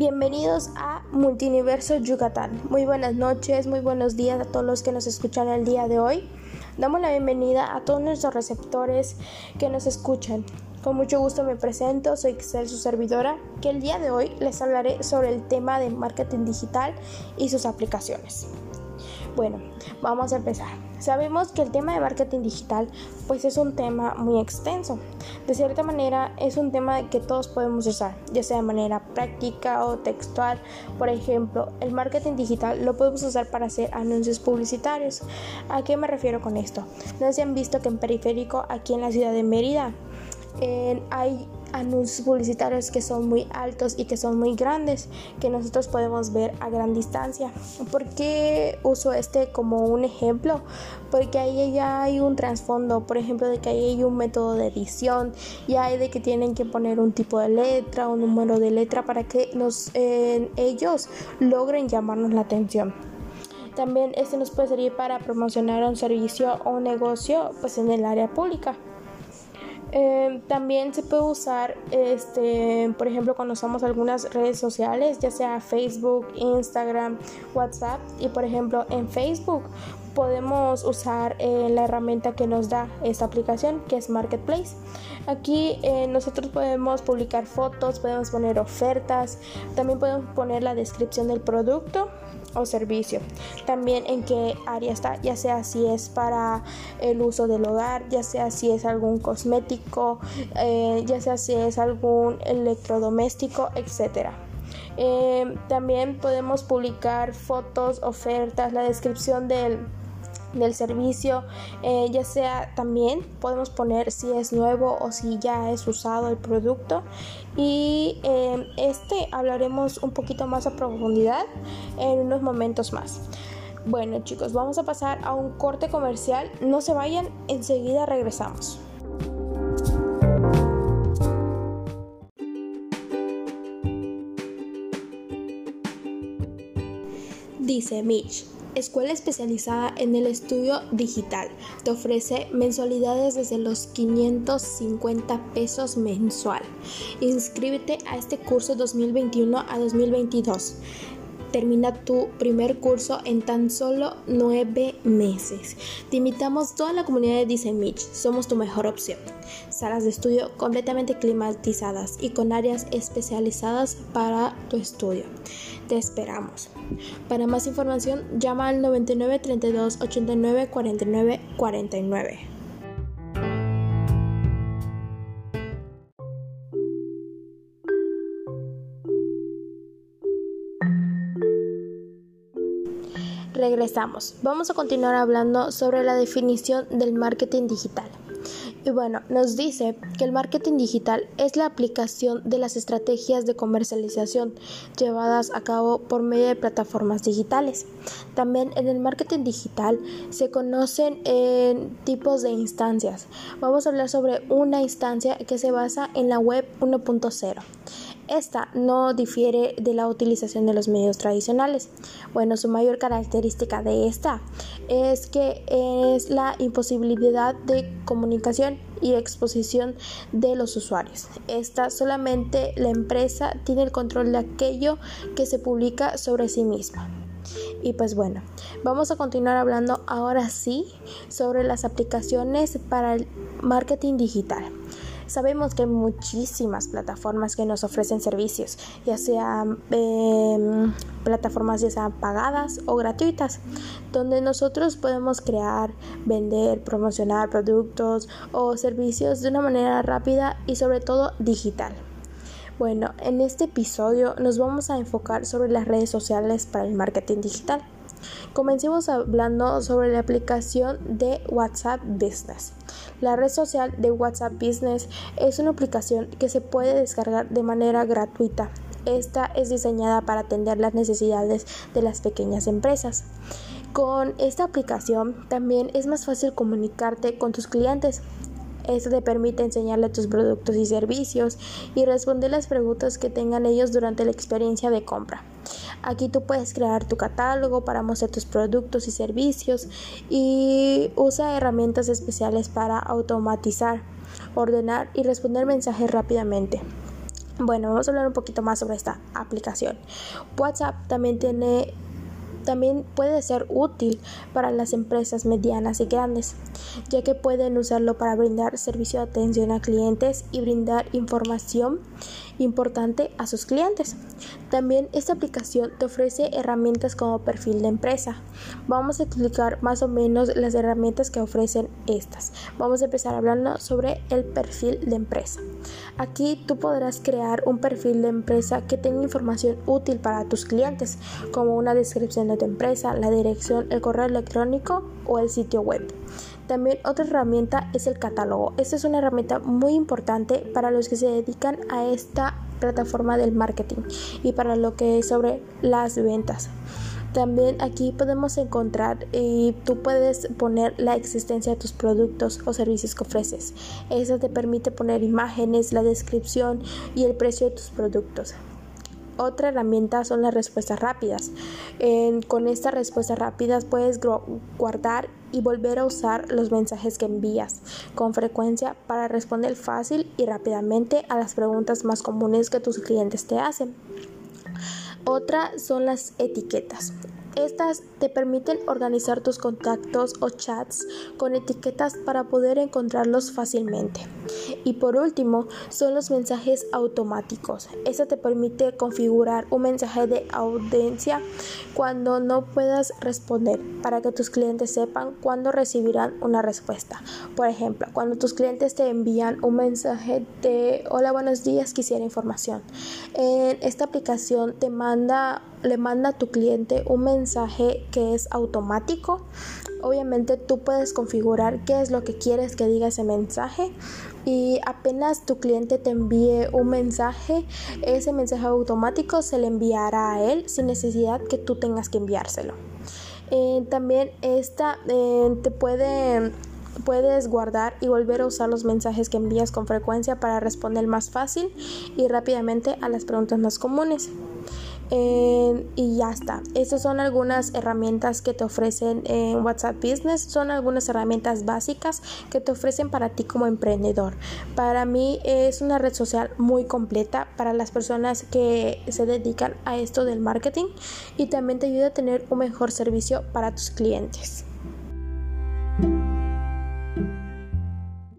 Bienvenidos a Multiverso Yucatán. Muy buenas noches, muy buenos días a todos los que nos escuchan el día de hoy. Damos la bienvenida a todos nuestros receptores que nos escuchan. Con mucho gusto me presento, soy Excel, su servidora, que el día de hoy les hablaré sobre el tema de marketing digital y sus aplicaciones. Bueno, vamos a empezar. Sabemos que el tema de marketing digital pues es un tema muy extenso. De cierta manera es un tema que todos podemos usar, ya sea de manera práctica o textual. Por ejemplo, el marketing digital lo podemos usar para hacer anuncios publicitarios. ¿A qué me refiero con esto? No se han visto que en periférico, aquí en la ciudad de Mérida, hay anuncios publicitarios que son muy altos y que son muy grandes que nosotros podemos ver a gran distancia. ¿Por qué uso este como un ejemplo? Porque ahí ya hay un trasfondo, por ejemplo, de que ahí hay un método de edición, y hay de que tienen que poner un tipo de letra, un número de letra para que nos, ellos logren llamarnos la atención. También este nos puede servir para promocionar un servicio o negocio pues en el área pública. Em, también se puede usar, este, por ejemplo, cuando usamos algunas redes sociales, ya sea Facebook, Instagram, WhatsApp. Y por ejemplo, en Facebook podemos usar eh, la herramienta que nos da esta aplicación, que es Marketplace. Aquí eh, nosotros podemos publicar fotos, podemos poner ofertas, también podemos poner la descripción del producto o servicio. También en qué área está, ya sea si es para el uso del hogar, ya sea si es algún cosmético, eh, ya sea si es algún electrodoméstico, etcétera. Eh, también podemos publicar fotos, ofertas, la descripción del del servicio, eh, ya sea también podemos poner si es nuevo o si ya es usado el producto y eh, este hablaremos un poquito más a profundidad en unos momentos más. Bueno chicos, vamos a pasar a un corte comercial, no se vayan, enseguida regresamos. Dice Mitch, escuela especializada en el estudio digital. Te ofrece mensualidades desde los 550 pesos mensual. Inscríbete a este curso 2021 a 2022. Termina tu primer curso en tan solo nueve meses. Te invitamos toda la comunidad de Design Somos tu mejor opción. Salas de estudio completamente climatizadas y con áreas especializadas para tu estudio. Te esperamos. Para más información, llama al 99 32 89 49 49. Regresamos. Vamos a continuar hablando sobre la definición del marketing digital. Y bueno, nos dice que el marketing digital es la aplicación de las estrategias de comercialización llevadas a cabo por medio de plataformas digitales. También en el marketing digital se conocen en tipos de instancias. Vamos a hablar sobre una instancia que se basa en la web 1.0. Esta no difiere de la utilización de los medios tradicionales. Bueno, su mayor característica de esta es que es la imposibilidad de comunicación y exposición de los usuarios. Esta solamente la empresa tiene el control de aquello que se publica sobre sí misma. Y pues bueno, vamos a continuar hablando ahora sí sobre las aplicaciones para el marketing digital. Sabemos que hay muchísimas plataformas que nos ofrecen servicios, ya sean em, plataformas ya sean pagadas o gratuitas, donde nosotros podemos crear, vender, promocionar productos o servicios de una manera rápida y sobre todo digital. Bueno, en este episodio nos vamos a enfocar sobre las redes sociales para el marketing digital. Comencemos hablando sobre la aplicación de WhatsApp Business. La red social de WhatsApp Business es una aplicación que se puede descargar de manera gratuita. Esta es diseñada para atender las necesidades de las pequeñas empresas. Con esta aplicación también es más fácil comunicarte con tus clientes. Esto te permite enseñarle tus productos y servicios y responder las preguntas que tengan ellos durante la experiencia de compra. Aquí tú puedes crear tu catálogo para mostrar tus productos y servicios y usa herramientas especiales para automatizar, ordenar y responder mensajes rápidamente. Bueno, vamos a hablar un poquito más sobre esta aplicación. WhatsApp también tiene también puede ser útil para las empresas medianas y grandes, ya que pueden usarlo para brindar servicio de atención a clientes y brindar información importante a sus clientes. También esta aplicación te ofrece herramientas como perfil de empresa. Vamos a explicar más o menos las herramientas que ofrecen estas. Vamos a empezar hablando sobre el perfil de empresa. Aquí tú podrás crear un perfil de empresa que tenga información útil para tus clientes, como una descripción de tu empresa, la dirección, el correo electrónico o el sitio web. También otra herramienta es el catálogo. Esta es una herramienta muy importante para los que se dedican a esta plataforma del marketing y para lo que es sobre las ventas. También aquí podemos encontrar y tú puedes poner la existencia de tus productos o servicios que ofreces. Eso te permite poner imágenes, la descripción y el precio de tus productos. Otra herramienta son las respuestas rápidas. con estas respuestas rápidas puedes guardar y volver a usar los mensajes que envías con frecuencia para responder fácil y rápidamente a las preguntas más comunes que tus clientes te hacen. Otra son las etiquetas. Estas te permiten organizar tus contactos o chats con etiquetas para poder encontrarlos fácilmente. Y por último, son los mensajes automáticos. Esto te permite configurar un mensaje de audiencia cuando no puedas responder para que tus clientes sepan cuándo recibirán una respuesta. Por ejemplo, cuando tus clientes te envían un mensaje de hola, buenos días, quisiera información. En esta aplicación te manda le manda a tu cliente un mensaje que es automático. Obviamente tú puedes configurar qué es lo que quieres que diga ese mensaje y apenas tu cliente te envíe un mensaje, ese mensaje automático se le enviará a él sin necesidad que tú tengas que enviárselo. Eh, también esta eh, te puede puedes guardar y volver a usar los mensajes que envías con frecuencia para responder más fácil y rápidamente a las preguntas más comunes y ya está. Estas son algunas herramientas que te ofrecen en WhatsApp Business. Son algunas herramientas básicas que te ofrecen para ti como emprendedor. Para mí es una red social muy completa para las personas que se dedican a esto del marketing y también te ayuda a tener un mejor servicio para tus clientes.